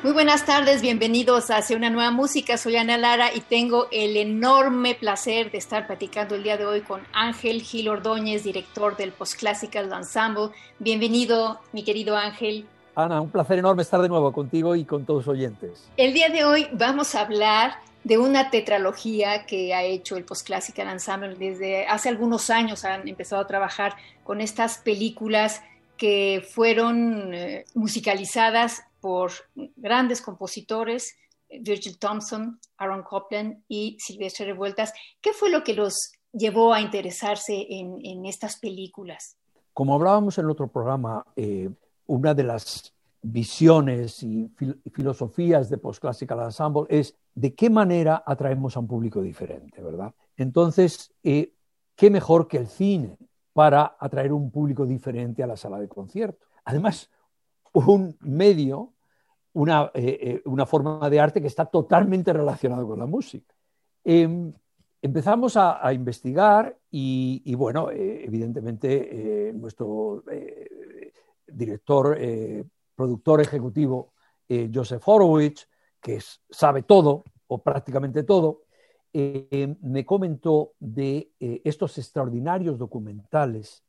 Muy buenas tardes, bienvenidos hacia una nueva música. Soy Ana Lara y tengo el enorme placer de estar platicando el día de hoy con Ángel Gil Ordóñez, director del Postclassical Ensemble. Bienvenido, mi querido Ángel. Ana, un placer enorme estar de nuevo contigo y con todos los oyentes. El día de hoy vamos a hablar de una tetralogía que ha hecho el Postclassical Ensemble. Desde hace algunos años han empezado a trabajar con estas películas que fueron eh, musicalizadas por grandes compositores, Virgil Thompson, Aaron Copland y Silvestre Revueltas. ¿Qué fue lo que los llevó a interesarse en, estas películas? Como hablábamos en el otro programa, eh, una de las visiones y filosofías de Postclassical Ensemble es de qué manera atraemos a un público diferente, ¿verdad? Entonces, eh, ¿qué mejor que el cine para atraer un público diferente a la sala de concierto? Además, un medio, una, eh, eh, una, forma de arte que está totalmente relacionado con la música. Em, empezamos a, investigar y, bueno, eh, evidentemente nuestro director, productor ejecutivo, Joseph Horowitz, que sabe todo o prácticamente todo, me comentó de estos extraordinarios documentales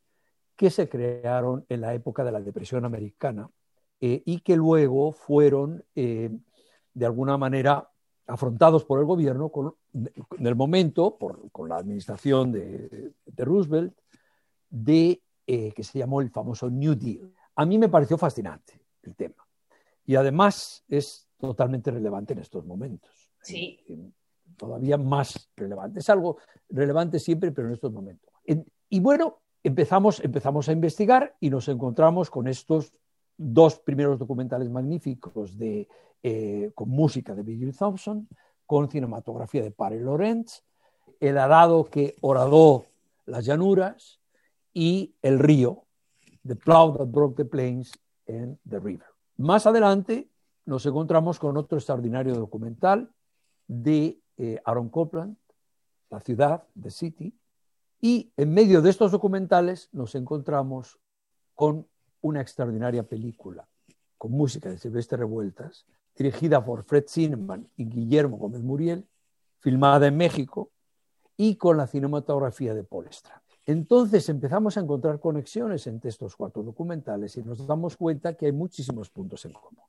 que se crearon en la época de la Depresión Americana eh, y que luego fueron, eh, de alguna manera, afrontados por el gobierno en el momento, por, con la administración de, Roosevelt, de, eh, que se llamó el famoso New Deal. A mí me pareció fascinante el tema. Y además es totalmente relevante en estos momentos. Sí. todavía más relevante. Es algo relevante siempre, pero en estos momentos. y bueno, empezamos, empezamos a investigar y nos encontramos con estos dos primeros documentales magníficos de, eh, con música de Virgil Thompson, con cinematografía de Pare Lorenz, El arado que horadó las llanuras y El río, The Plow That Broke the Plains and the River. Más adelante nos encontramos con otro extraordinario documental de eh, Aaron Copland, La ciudad, The City, y en medio de estos documentales nos encontramos con una extraordinaria película con música de Silvestre Revueltas, dirigida por Fred Zinnemann y Guillermo Gómez Muriel, filmada en México y con la cinematografía de Paul Strand. Entonces empezamos a encontrar conexiones entre estos cuatro documentales y nos damos cuenta que hay muchísimos puntos en común.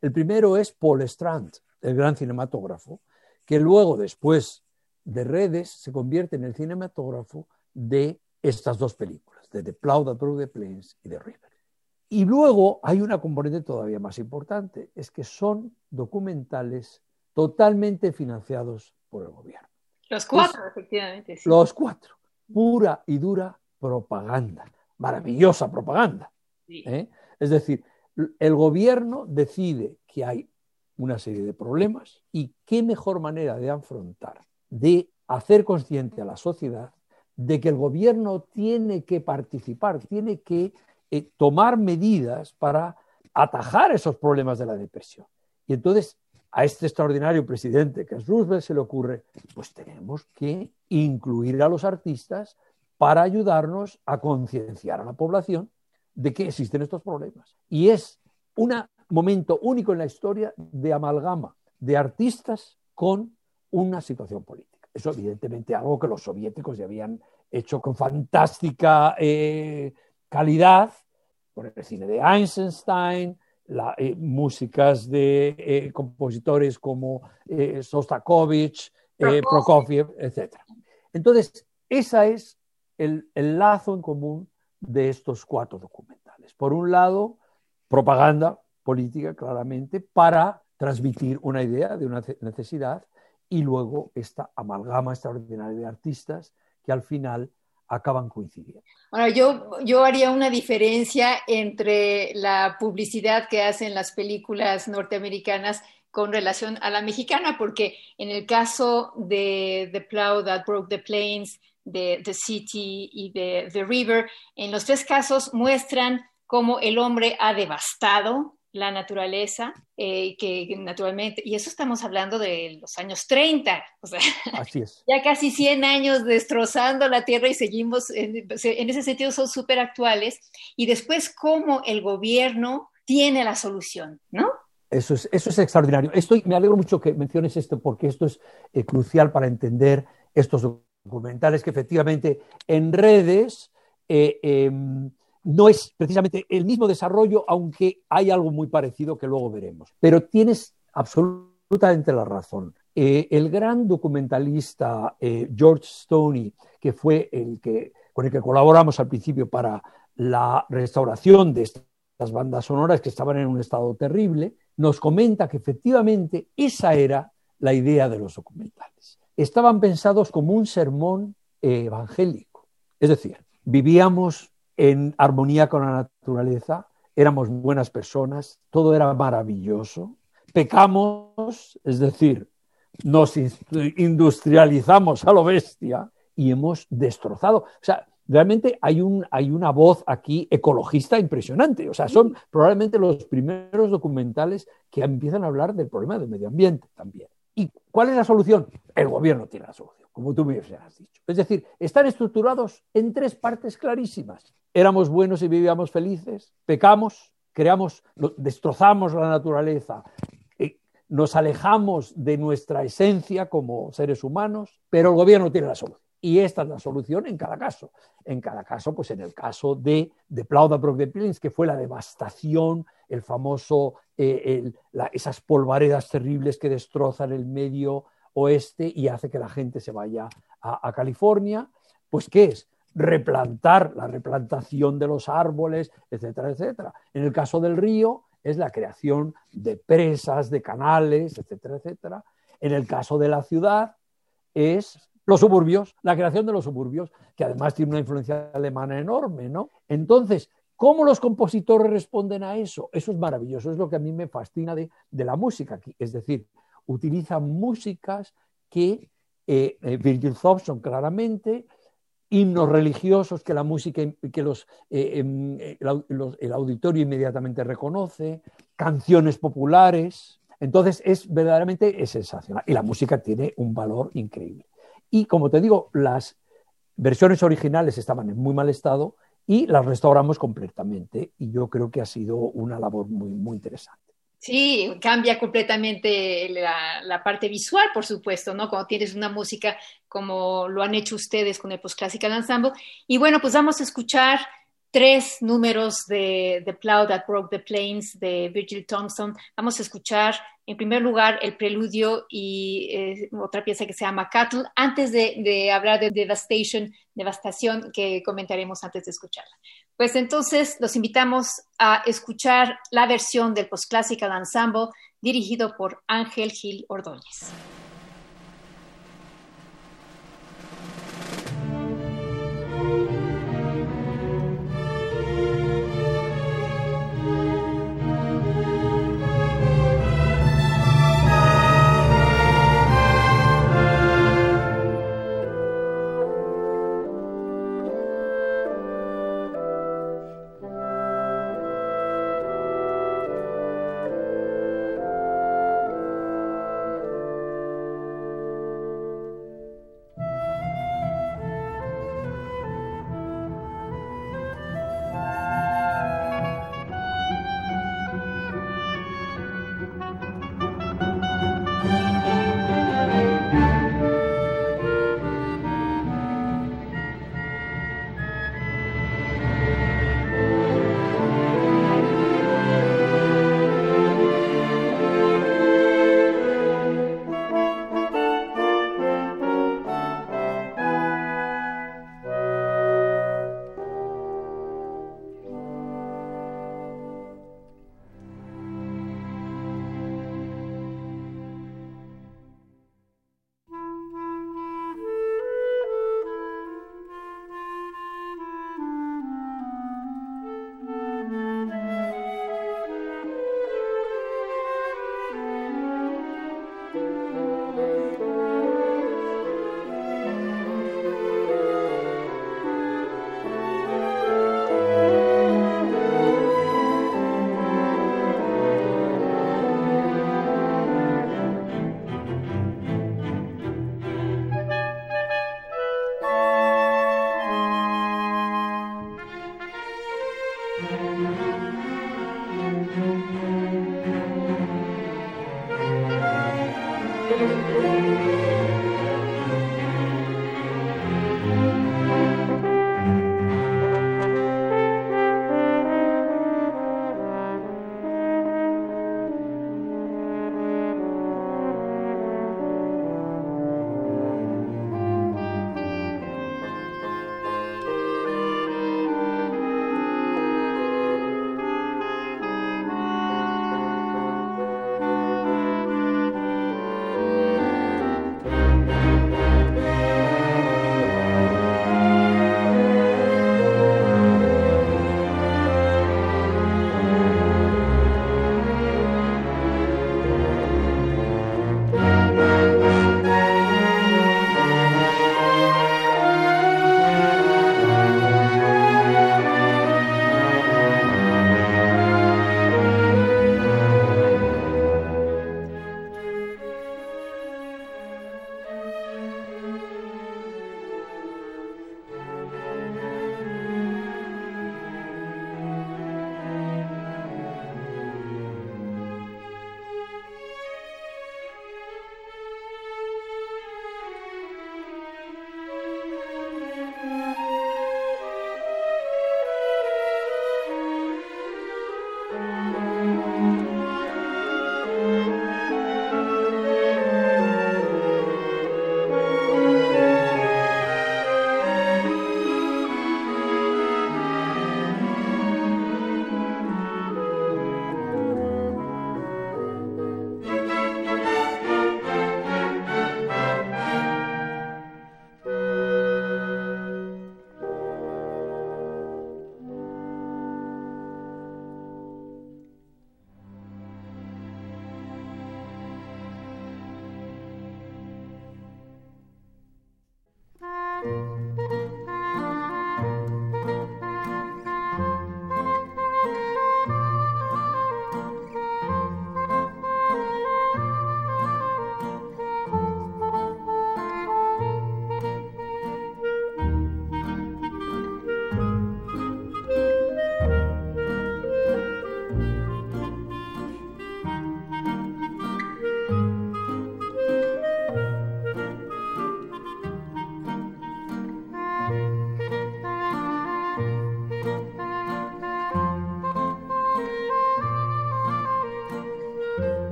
El primero es Paul Strand, el gran cinematógrafo, que luego, después de redes, se convierte en el cinematógrafo de estas dos películas, de The Plow That the Plains y The River. Y luego hay una componente todavía más importante, es que son documentales totalmente financiados por el gobierno. Los cuatro, efectivamente. Los cuatro. Pura y dura propaganda. Maravillosa propaganda. ¿eh? Es decir, el gobierno decide que hay una serie de problemas y qué mejor manera de afrontar, de hacer consciente a la sociedad de que el gobierno tiene que participar, tiene que eh, tomar medidas para atajar esos problemas de la depresión. Y entonces a este extraordinario presidente que es Roosevelt se le ocurre, pues tenemos que incluir a los artistas para ayudarnos a concienciar a la población de que existen estos problemas. Y es un momento único en la historia de amalgama de artistas con una situación política. Eso evidentemente algo que los soviéticos ya habían hecho con fantástica eh, calidad, por el cine de Eisenstein, eh, músicas de compositores como Sostakovich, Prokofiev, etc. Entonces, ese es el, el lazo en común de estos cuatro documentales. Por un lado, propaganda política, claramente, para transmitir una idea de una necesidad y luego esta amalgama extraordinaria de artistas que al final acaban coincidiendo. Bueno, yo, yo haría una diferencia entre la publicidad que hacen las películas norteamericanas con relación a la mexicana, porque en el caso de The Plow That Broke the Plains, de The City y de The River, en los tres casos muestran cómo el hombre ha devastado la naturaleza, eh, que naturalmente, y eso estamos hablando de los años 30, o sea, Así es. ya casi 100 años destrozando la tierra y seguimos, en, en ese sentido son súper actuales, y después cómo el gobierno tiene la solución, ¿no? Eso es, eso es extraordinario. Estoy, me alegro mucho que menciones esto porque esto es eh, crucial para entender estos documentales que efectivamente en redes eh, eh, no es precisamente el mismo desarrollo, aunque hay algo muy parecido que luego veremos. Pero tienes absolutamente la razón. Eh, el gran documentalista eh, George Stoney, que fue el que, con el que colaboramos al principio para la restauración de estas bandas sonoras que estaban en un estado terrible, nos comenta que efectivamente esa era la idea de los documentales. Estaban pensados como un sermón eh, evangélico. Es decir, vivíamos en armonía con la naturaleza, éramos buenas personas, todo era maravilloso. Pecamos, es decir, nos industrializamos a lo bestia y hemos destrozado. O sea, realmente hay, un, hay una voz aquí ecologista impresionante. O sea, son probablemente los primeros documentales que empiezan a hablar del problema del medio ambiente también. ¿Y cuál es la solución? El gobierno tiene la solución, como tú me has dicho. Es decir, están estructurados en tres partes clarísimas. Éramos buenos y vivíamos felices, pecamos, creamos, destrozamos la naturaleza, eh, nos alejamos de nuestra esencia como seres humanos, pero el gobierno tiene la solución. Y esta es la solución en cada caso. En cada caso, pues en el caso de, de Plauda de Plins, que fue la devastación, el famoso, eh, esas polvaredas terribles que destrozan el medio oeste y hace que la gente se vaya a, California. Pues, ¿qué es? replantar la replantación de los árboles, etcétera, etcétera. En el caso del río es la creación de presas, de canales, etcétera, etcétera. En el caso de la ciudad es los suburbios, la creación de los suburbios, que además tiene una influencia alemana enorme, ¿no? Entonces, ¿cómo los compositores responden a eso? Eso es maravilloso, es lo que a mí me fascina de, la música, es decir, utilizan músicas que eh, eh, Virgil Thompson claramente, himnos religiosos que la música, que los, eh, em, el auditorio inmediatamente reconoce, canciones populares. Entonces es verdaderamente sensacional. Y la música tiene un valor increíble. Y como te digo, las versiones originales estaban en muy mal estado y las restauramos completamente. Y yo creo que ha sido una labor muy, muy interesante. Sí, cambia completamente la, parte visual, por supuesto, ¿no? Cuando tienes una música como lo han hecho ustedes con el Post Classical Ensemble. Y bueno, pues vamos a escuchar tres números de The Plow That Broke the Plains de Virgil Thompson. Vamos a escuchar en primer lugar el preludio y eh, otra pieza que se llama Cattle, antes de, hablar de Devastation, devastación, que comentaremos antes de escucharla. Pues entonces los invitamos a escuchar la versión del Post Classical Ensemble dirigido por Ángel Gil Ordóñez.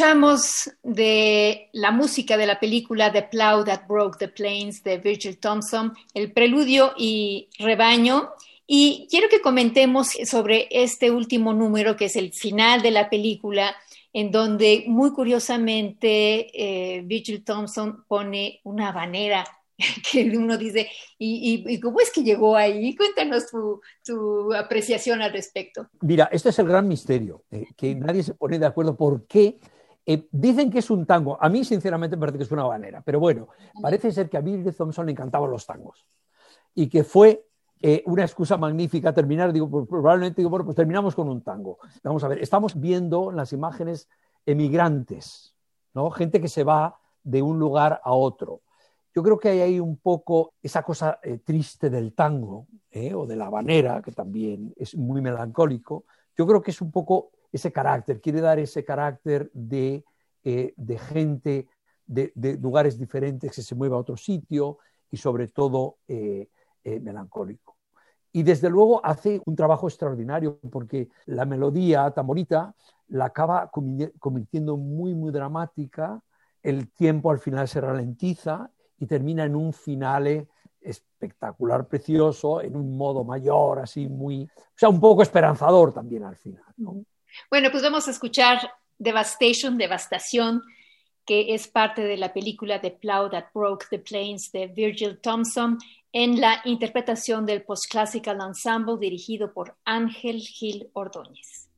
Escuchamos de la música de la película The Plow That Broke the Plains de Virgil Thompson, el preludio y rebaño. Y quiero que comentemos sobre este último número, que es el final de la película, en donde muy curiosamente eh, Virgil Thompson pone una habanera que uno dice, ¿y, cómo es que llegó ahí? Cuéntanos tu, apreciación al respecto. Mira, este es el gran misterio, eh, que nadie se pone de acuerdo por qué. Eh, dicen que es un tango. A mí, sinceramente, me parece que es una habanera. Pero bueno, parece ser que a Bill Thompson le encantaban los tangos. Y que fue eh, una excusa magnífica terminar. Digo, pues, probablemente digo, bueno, pues terminamos con un tango. Vamos a ver, estamos viendo en las imágenes emigrantes, ¿no? Gente que se va de un lugar a otro yo creo que hay ahí un poco esa cosa eh, triste del tango o de la habanera, que también es muy melancólico. Yo creo que es un poco ese carácter, quiere dar ese carácter de, eh, gente de, lugares diferentes que se mueva a otro sitio y sobre todo melancólico. Y desde luego hace un trabajo extraordinario porque la melodía tan bonita la acaba convirtiendo muy, muy dramática, el tiempo al final se ralentiza y termina en un finale espectacular, precioso, en un modo mayor, así muy, o sea, un poco esperanzador también al final. Bueno, pues vamos a escuchar Devastation, Devastación, que es parte de la película The Plow That Broke the Plains de Virgil Thompson, en la interpretación del Postclassical Ensemble dirigido por Ángel Gil Ordóñez.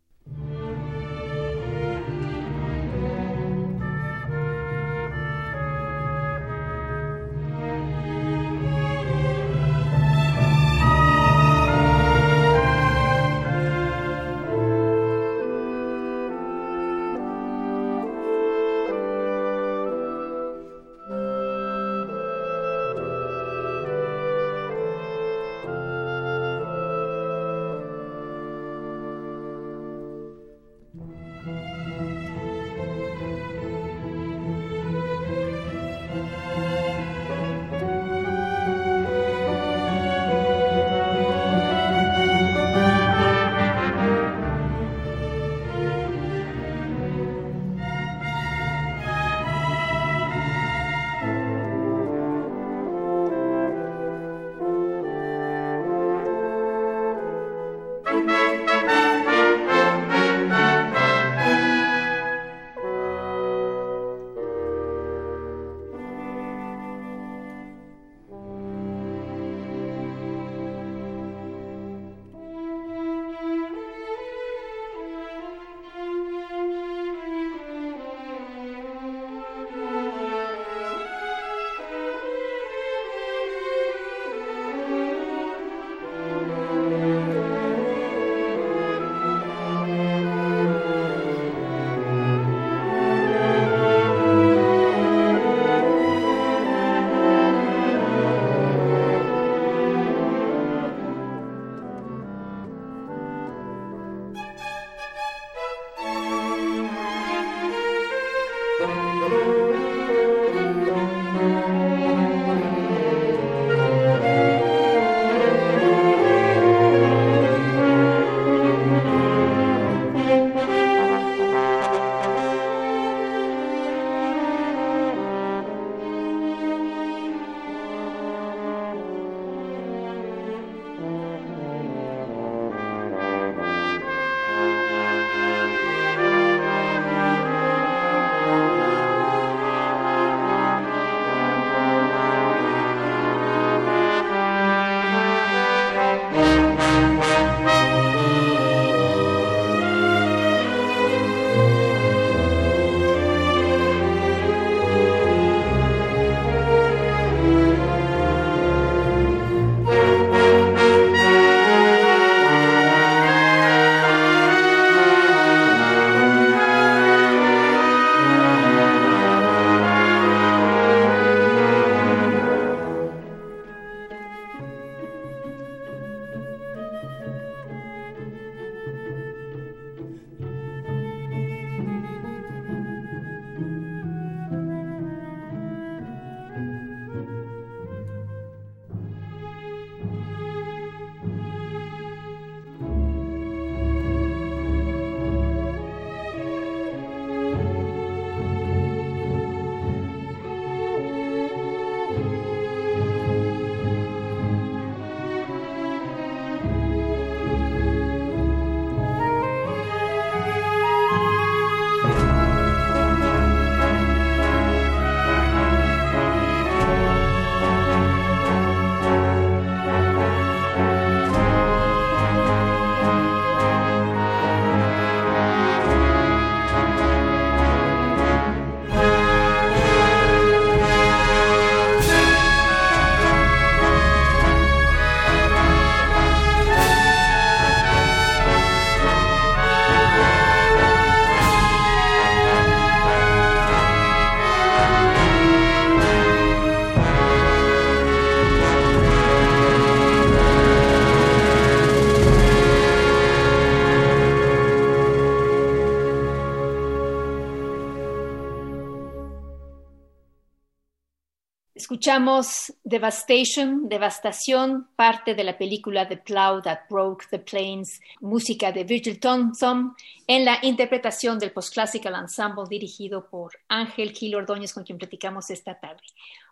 Escuchamos Devastation, Devastación, parte de la película The Plow That Broke the Plains, música de Virgil Thompson, en la interpretación del Postclassical Ensemble dirigido por Ángel Gil Ordóñez, con quien platicamos esta tarde.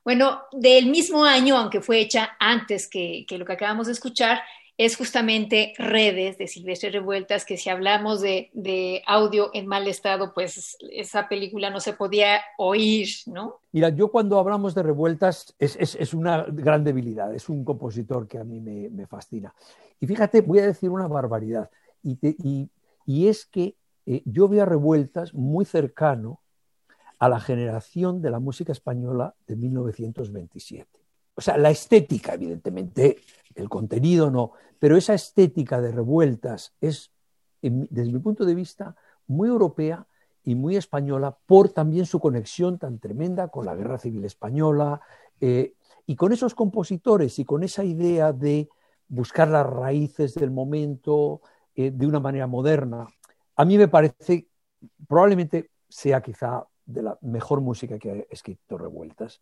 Bueno, del mismo año, aunque fue hecha antes que, que lo que acabamos de escuchar, es justamente Redes de Silvestre Revueltas, que si hablamos de, audio en mal estado, pues esa película no se podía oír, ¿no? Mira, yo cuando hablamos de Revueltas es, una gran debilidad, es un compositor que a mí me, fascina. Y fíjate, voy a decir una barbaridad, y, es que eh, yo veo a Revueltas muy cercano a la generación de la música española de 1927. O sea, la estética, evidentemente, el contenido no, pero esa estética de revueltas es, desde mi punto de vista, muy europea y muy española por también su conexión tan tremenda con la Guerra Civil Española eh, y con esos compositores y con esa idea de buscar las raíces del momento eh, de una manera moderna. A mí me parece, probablemente sea quizá de la mejor música que ha escrito Revueltas.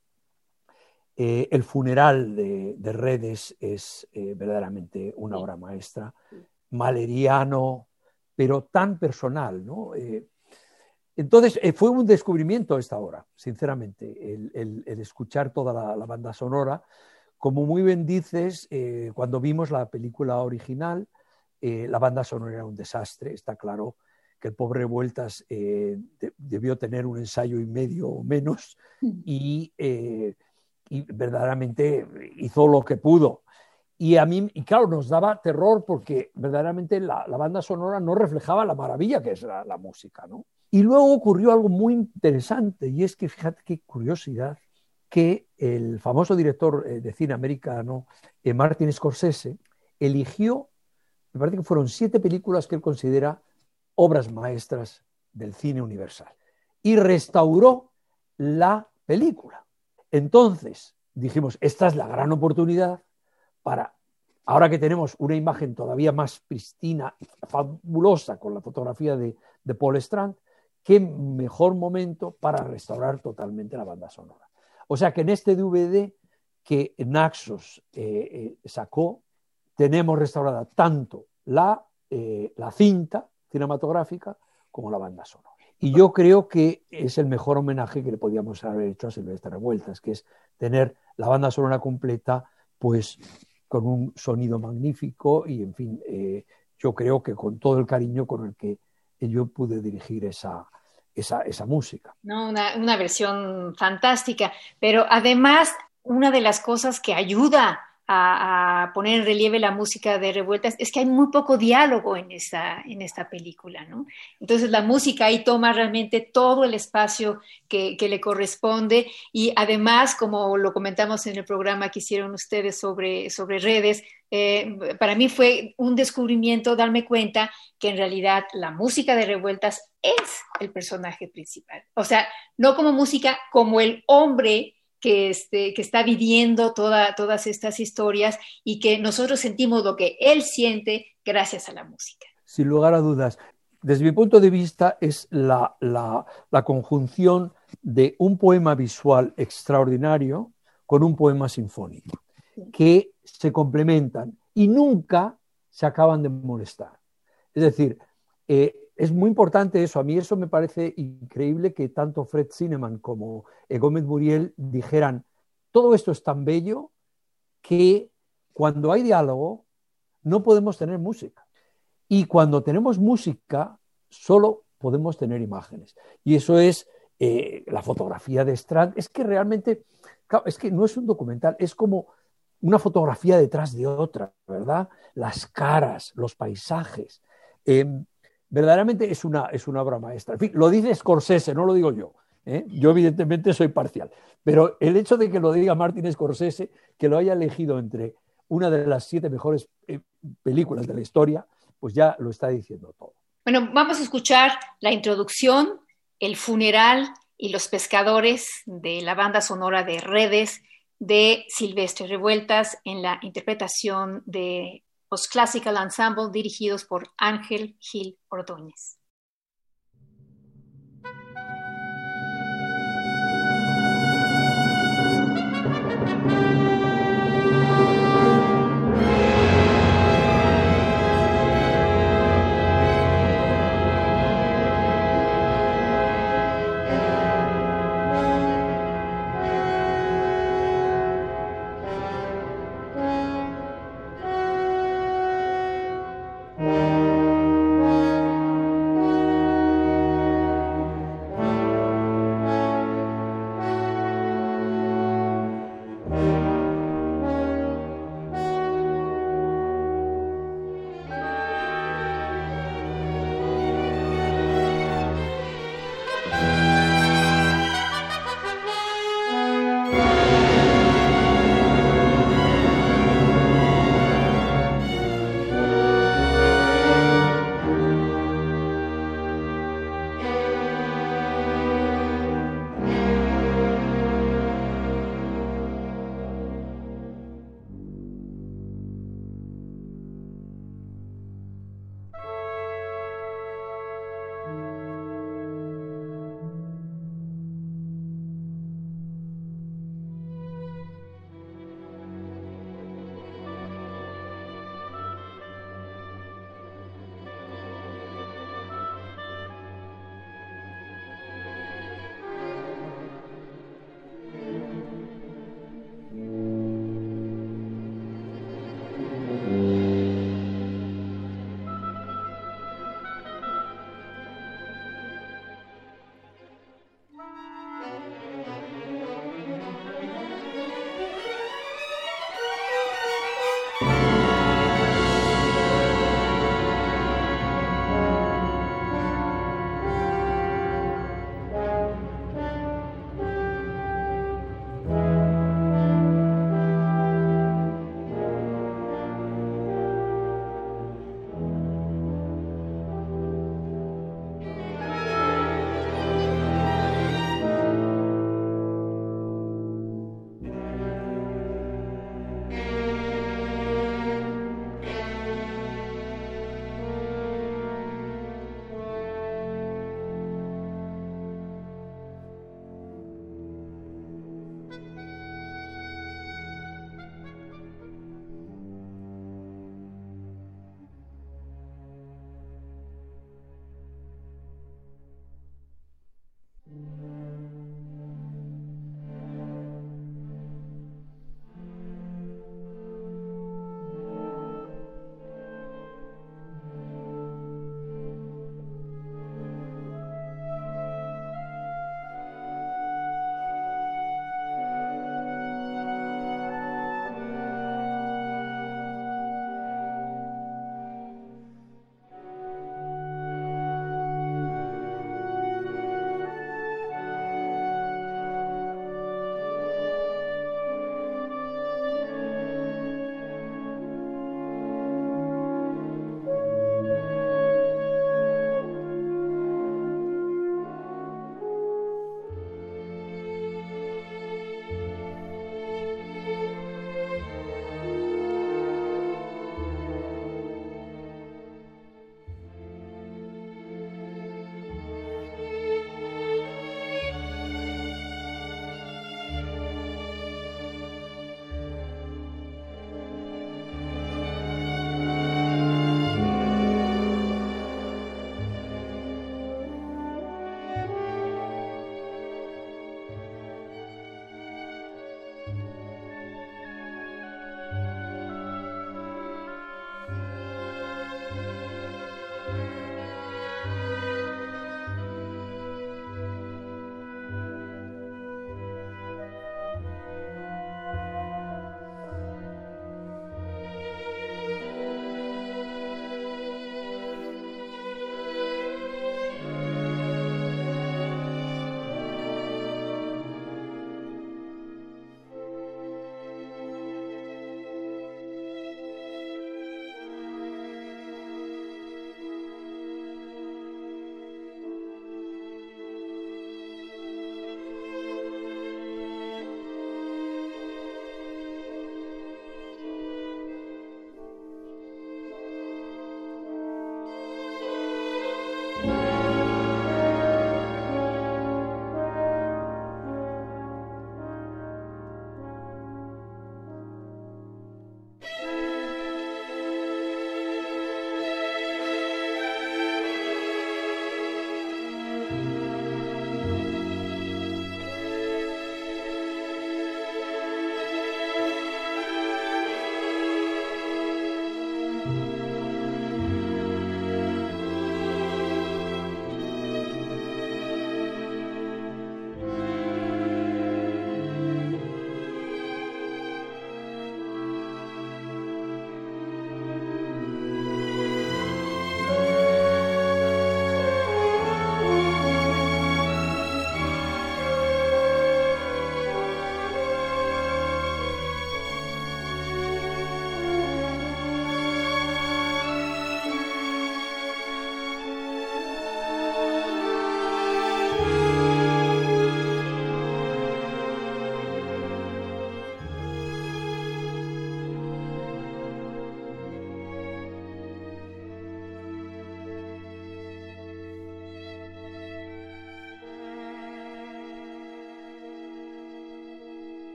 Eh, el funeral de, Redes es eh, verdaderamente una obra maestra, maleriano, pero tan personal. ¿no? Eh, entonces, fue un descubrimiento esta obra, sinceramente, el, escuchar toda la, banda sonora. Como muy bien dices, cuando vimos la película original, la banda sonora era un desastre, está claro que el pobre Vueltas debió tener un ensayo y medio o menos y y verdaderamente hizo lo que pudo. Y a mí, y claro, nos daba terror porque verdaderamente la, banda sonora no reflejaba la maravilla que es la, música, ¿no? Y luego ocurrió algo muy interesante y es que, fíjate qué curiosidad, que el famoso director eh, de cine americano, eh, Martin Scorsese, eligió, me parece que fueron siete películas que él considera obras maestras del cine universal y restauró la película. Entonces dijimos, esta es la gran oportunidad para, ahora que tenemos una imagen todavía más pristina, fabulosa con la fotografía de, Paul Strand, qué mejor momento para restaurar totalmente la banda sonora. O sea que en este DVD que Naxos eh, eh, sacó, tenemos restaurada tanto la, eh, la cinta cinematográfica como la banda sonora. Y yo creo que es el mejor homenaje que le podíamos haber hecho a Silvestre Revueltas, que es tener la banda sonora completa, pues con un sonido magnífico y, en fin, eh, yo creo que con todo el cariño con el que yo pude dirigir esa, esa, esa música. No, una, una versión fantástica, pero además una de las cosas que ayuda a, poner en relieve la música de revueltas es que hay muy poco diálogo en esta, en esta película, ¿no? Entonces la música ahí toma realmente todo el espacio que, le corresponde y además, como lo comentamos en el programa que hicieron ustedes sobre, sobre redes, eh, para mí fue un descubrimiento darme cuenta que en realidad la música de revueltas es el personaje principal. O sea, no como música, como el hombre que, este, que está viviendo todas estas historias y que nosotros sentimos lo que él siente gracias a la música. Sin lugar a dudas. Desde mi punto de vista es la, conjunción de un poema visual extraordinario con un poema sinfónico, que se complementan y nunca se acaban de molestar. Es decir, eh, es muy importante eso. A mí eso me parece increíble que tanto Fred Zinnemann como Gómez Muriel dijeran, todo esto es tan bello que cuando hay diálogo no podemos tener música. Y cuando tenemos música, solo podemos tener imágenes. Y eso es eh, la fotografía de Strand. Es que realmente, es que no es un documental, es como una fotografía detrás de otra, ¿verdad? Las caras, los paisajes. Em, verdaderamente es una, es una obra maestra. En fin, lo dice Scorsese, no lo digo yo. ¿eh? Yo evidentemente soy parcial, pero el hecho de que lo diga Martin Scorsese, que lo haya elegido entre una de las siete mejores eh, películas de la historia, pues ya lo está diciendo todo. Bueno, vamos a escuchar la introducción, el funeral y los pescadores de la banda sonora de Redes de Silvestre Revueltas en la interpretación de Classical Ensemble dirigidos por Ángel Gil Ordóñez.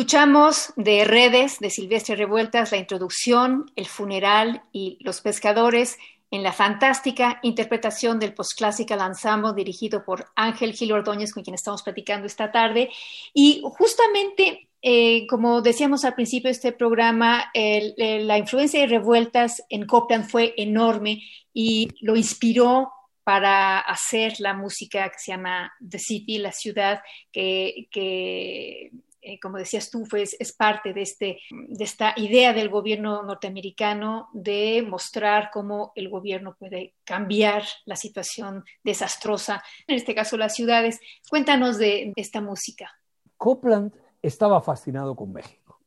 Escuchamos de Redes de Silvestre Revueltas la introducción, el funeral y los pescadores en la fantástica interpretación del postclásico Ensemble dirigido por Ángel Gil Ordóñez, con quien estamos platicando esta tarde. Y justamente, eh, como decíamos al principio de este programa, la influencia de Revueltas en Copland fue enorme y lo inspiró para hacer la música que se llama The City, la ciudad, que, como decías tú, pues, es parte de, este, de esta idea del gobierno norteamericano de mostrar cómo el gobierno puede cambiar la situación desastrosa, en este caso las ciudades. Cuéntanos de esta música. Copland estaba fascinado con México.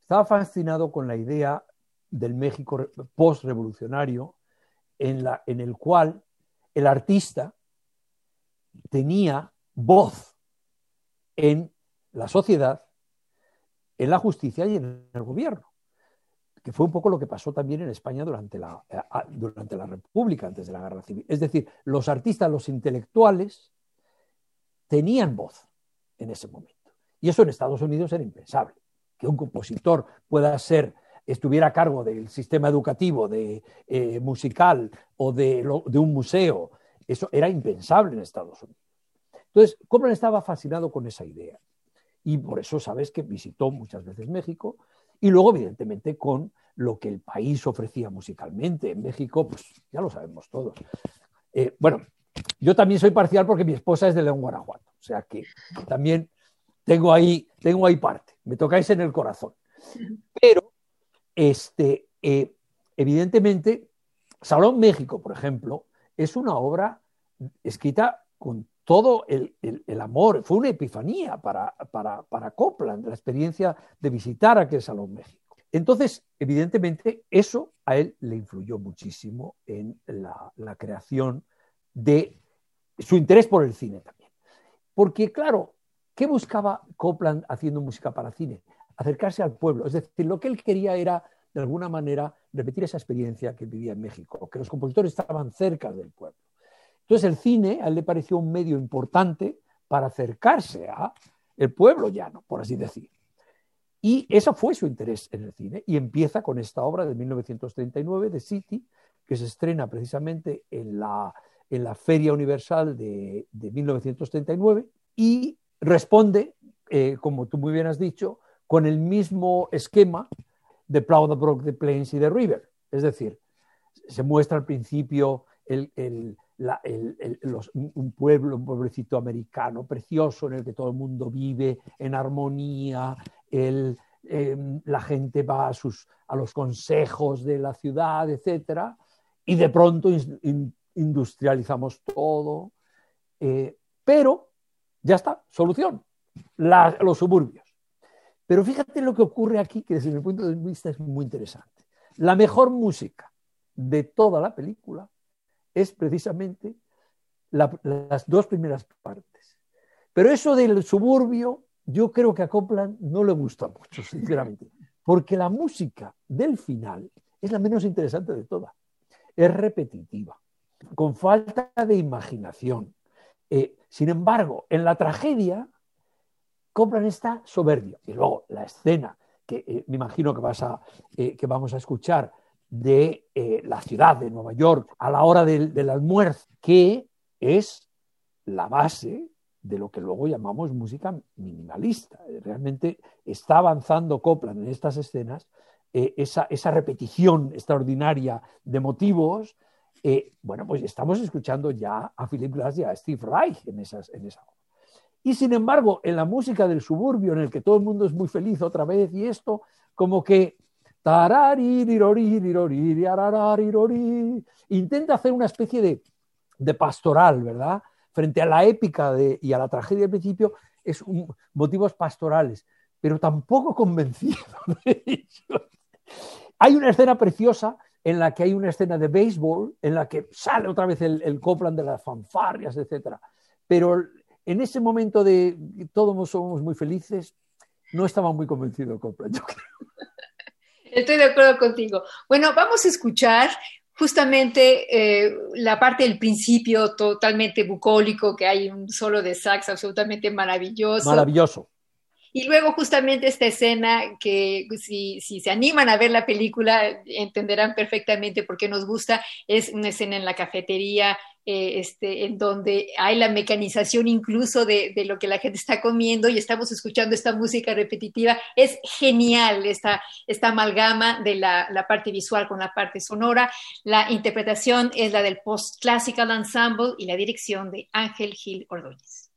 Estaba fascinado con la idea del México post-revolucionario en, en el cual el artista tenía voz en la sociedad, en la justicia y en el gobierno, que fue un poco lo que pasó también en España durante la, eh, durante la República, antes de la Guerra Civil. Es decir, los artistas, los intelectuales, tenían voz en ese momento. Y eso en Estados Unidos era impensable. Que un compositor pueda ser, estuviera a cargo del sistema educativo, de, eh, musical o de, de un museo, eso era impensable en Estados Unidos. Entonces, Copland estaba fascinado con esa idea y por eso sabes que visitó muchas veces México y luego evidentemente con lo que el país ofrecía musicalmente. En México, pues ya lo sabemos todos. Eh, bueno, yo también soy parcial porque mi esposa es de León, Guanajuato, o sea que también tengo ahí, tengo ahí parte, me tocáis en el corazón. Pero, este, eh, evidentemente, Salón México, por ejemplo, es una obra escrita con todo el, amor, fue una epifanía para, para, Copland, la experiencia de visitar aquel Salón México. Entonces, evidentemente, eso a él le influyó muchísimo en la, creación de su interés por el cine también. Porque, claro, ¿qué buscaba Copland haciendo música para cine? Acercarse al pueblo. Es decir, lo que él quería era, de alguna manera, repetir esa experiencia que vivía en México, que los compositores estaban cerca del pueblo. Entonces el cine a él le pareció un medio importante para acercarse a el pueblo llano, por así decir. Y eso fue su interés en el cine y empieza con esta obra de 1939 de City, que se estrena precisamente en la, en la Feria Universal de, 1939 y responde, eh, como tú muy bien has dicho, con el mismo esquema de Plow the Brook, the Plains y the River. Es decir, se muestra al principio el, un pueblo, un pueblecito americano precioso en el que todo el mundo vive en armonía, em, la gente va a, sus, a los consejos de la ciudad, etc. Y de pronto industrializamos todo. Eh, pero ya está, solución, los suburbios. Pero fíjate lo que ocurre aquí, que desde mi punto de vista es muy interesante. La mejor música de toda la película es precisamente las dos primeras partes. Pero eso del suburbio, yo creo que a Copland no le gusta mucho, sinceramente, porque la música del final es la menos interesante de todas. Es repetitiva, con falta de imaginación. Eh, sin embargo, en la tragedia, Copland está soberbio. Y luego la escena, que eh, me imagino que, vas a, eh, que vamos a escuchar, de eh, la ciudad de Nueva York a la hora del, almuerzo, que es la base de lo que luego llamamos música minimalista. Realmente está avanzando Copland en estas escenas eh, esa, repetición extraordinaria de motivos. Eh, bueno, pues estamos escuchando ya a Philip Glass y a Steve Reich en, esas, en esa obra. Y sin embargo, en la música del suburbio, en el que todo el mundo es muy feliz otra vez y esto, como que Intenta hacer una especie de, de pastoral, ¿verdad? Frente a la épica de, y a la tragedia del principio, es motivos pastorales, pero tampoco convencido de ellos. Hay una escena preciosa en la que hay una escena de béisbol, en la que sale otra vez el, el Copland de las fanfarrias, etc. Pero en ese momento de todos somos muy felices, no estaba muy convencido Copland, yo creo. Estoy de acuerdo contigo. Bueno, vamos a escuchar justamente eh, la parte del principio totalmente bucólico, que hay un solo de sax absolutamente maravilloso. Maravilloso. Y luego justamente esta escena que si, si, se animan a ver la película entenderán perfectamente por qué nos gusta. Es una escena en la cafetería eh, este, en donde hay la mecanización incluso de, de, lo que la gente está comiendo y estamos escuchando esta música repetitiva. Es genial esta, esta amalgama de la, la parte visual con la parte sonora. La interpretación es la del Post Classical Ensemble y la dirección de Ángel Gil Ordóñez.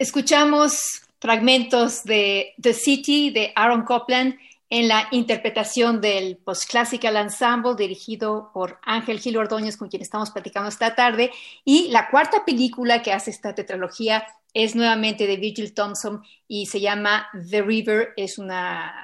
Escuchamos fragmentos de The City de Aaron Copland en la interpretación del Postclassical Ensemble dirigido por Ángel Gil Ordóñez, con quien estamos platicando esta tarde. Y la cuarta película que hace esta tetralogía es nuevamente de Virgil Thompson y se llama The River. Es una,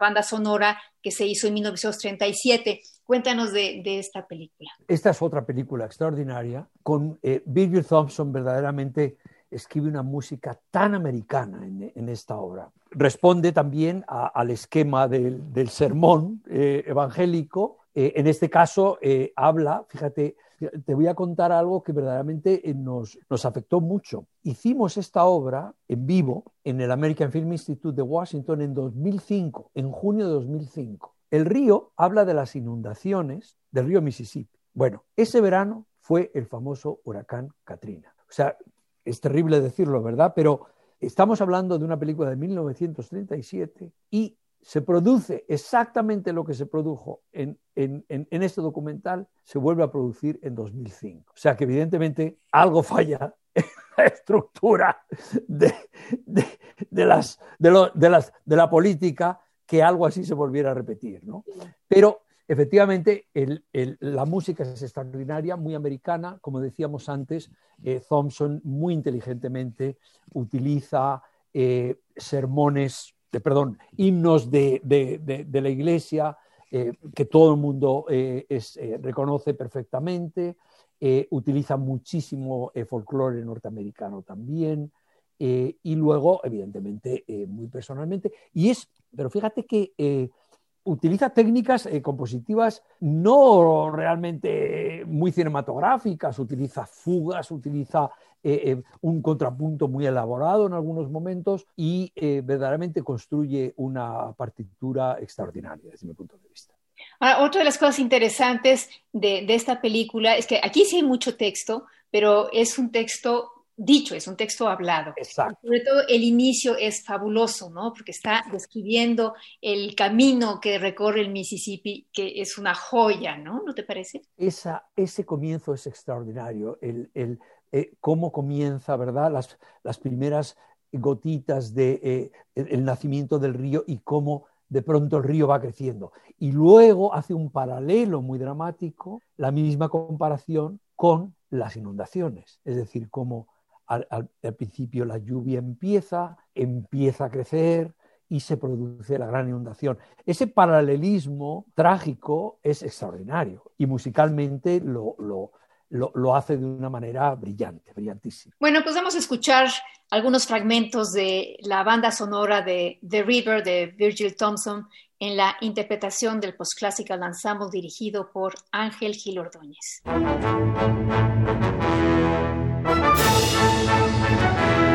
banda sonora que se hizo en 1937. Cuéntanos de, esta película. Esta es otra película extraordinaria con eh, Virgil Thompson verdaderamente escribe una música tan americana en, esta obra. Responde también al esquema del, sermón eh, evangélico. Eh, en este caso eh, habla, fíjate, te voy a contar algo que verdaderamente nos, nos afectó mucho. Hicimos esta obra en vivo en el American Film Institute de Washington en 2005, en junio de 2005. El río habla de las inundaciones del río Mississippi. Bueno, ese verano fue el famoso huracán Katrina. O sea, es terrible decirlo, ¿verdad? Pero estamos hablando de una película de 1937 y se produce exactamente lo que se produjo en, este documental, se vuelve a producir en 2005. O sea que evidentemente algo falla en la estructura de, las, de, la política que algo así se volviera a repetir. ¿no? Pero Efectivamente, la música es extraordinaria, muy americana, como decíamos antes, eh, Thompson muy inteligentemente utiliza eh, sermones, de, perdón, himnos de, la iglesia eh, que todo el mundo reconoce perfectamente, utiliza muchísimo folclore norteamericano también, y luego, evidentemente, muy personalmente, y es, pero fíjate que utiliza técnicas eh, compositivas no realmente muy cinematográficas, utiliza fugas, utiliza eh, eh, un contrapunto muy elaborado en algunos momentos y verdaderamente construye una partitura extraordinaria desde mi punto de vista. otra de las cosas interesantes de, de esta película es que aquí sí hay mucho texto, pero es un texto dicho, es un texto hablado. Exacto. Sobre todo el inicio es fabuloso, ¿no? Porque está describiendo el camino que recorre el Mississippi, que es una joya, ¿no? ¿No te parece? Esa, ese comienzo es extraordinario, el, el eh, cómo comienza, ¿verdad? Las, las primeras gotitas de eh, el nacimiento del río y cómo de pronto el río va creciendo. Y luego hace un paralelo muy dramático, la misma comparación con las inundaciones, es decir, cómo al, principio la lluvia empieza, empieza a crecer y se produce la gran inundación. Ese paralelismo trágico es extraordinario y musicalmente lo, lo, hace de una manera brillante, brillantísima. Bueno, pues vamos a escuchar algunos fragmentos de la banda sonora de The River de Virgil Thompson en la interpretación del Postclassical Ensemble dirigido por Ángel Gil Ordóñez. Thank you.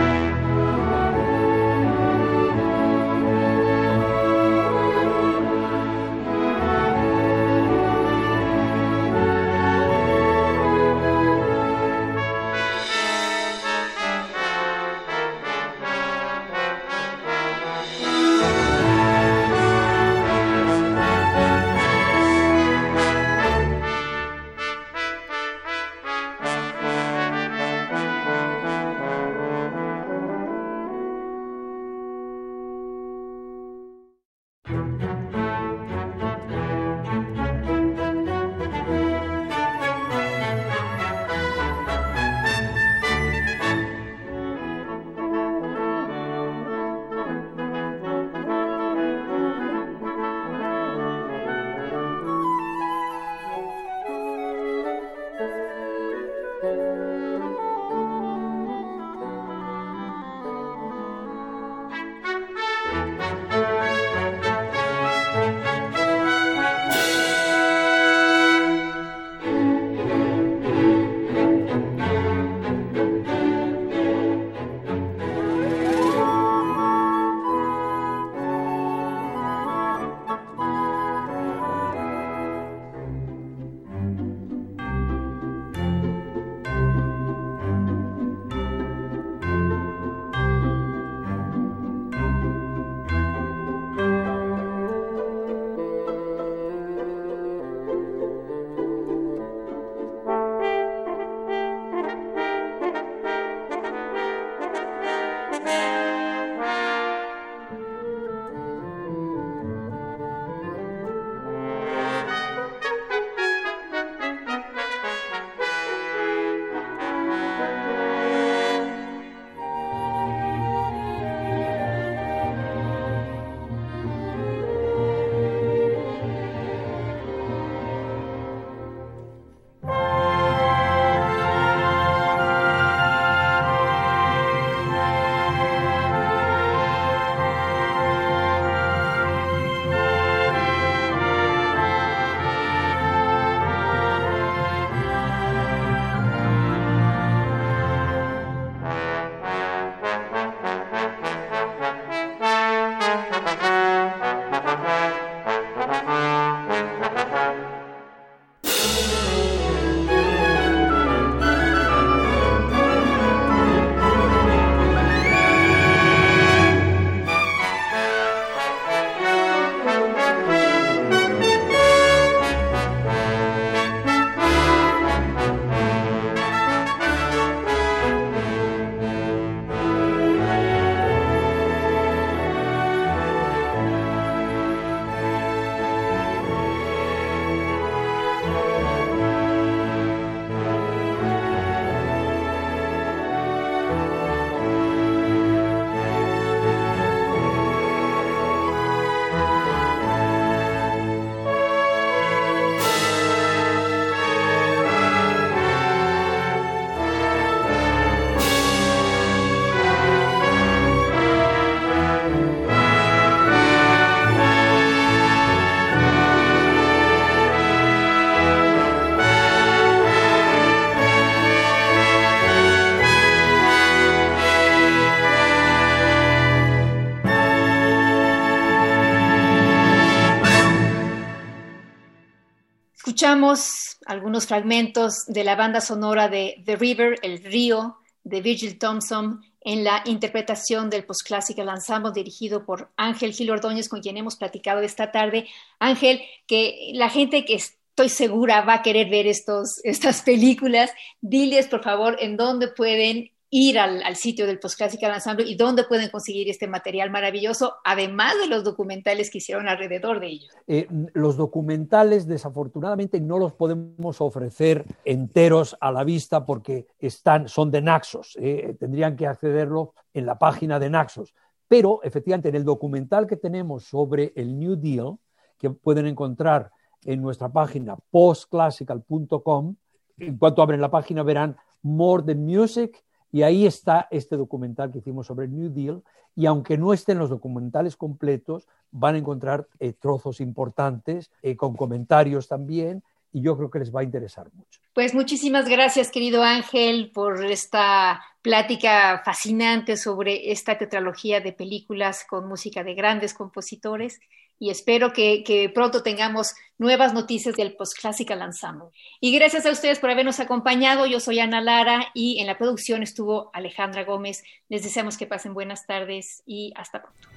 Algunos fragmentos de la banda sonora de The River, El Río, de Virgil Thompson, en la interpretación del Postclassical Ensemble dirigido por Ángel Gil Ordóñez, con quien hemos platicado esta tarde. Ángel, que la gente que estoy segura va a querer ver estos, estas películas, diles por favor en dónde pueden ir al, sitio del Postclassical Ensemble y dónde pueden conseguir este material maravilloso, además de los documentales que hicieron alrededor de ellos. Eh, los documentales, desafortunadamente, no los podemos ofrecer enteros a la vista porque están, son de Naxos. Eh, tendrían que accederlo en la página de Naxos. Pero, efectivamente, en el documental que tenemos sobre el New Deal, que pueden encontrar en nuestra página postclassical.com, en cuanto abren la página verán More Than Music y ahí está este documental que hicimos sobre el New Deal. Y aunque no estén los documentales completos, van a encontrar eh, trozos importantes, eh, con comentarios también, y yo creo que les va a interesar mucho. Pues muchísimas gracias, querido Ángel, por esta plática fascinante sobre esta tetralogía de películas con música de grandes compositores y espero que, pronto tengamos nuevas noticias del Postclassical Ensemble. Y gracias a ustedes por habernos acompañado. Yo soy Ana Lara y en la producción estuvo Alejandra Gómez. Les deseamos que pasen buenas tardes y hasta pronto.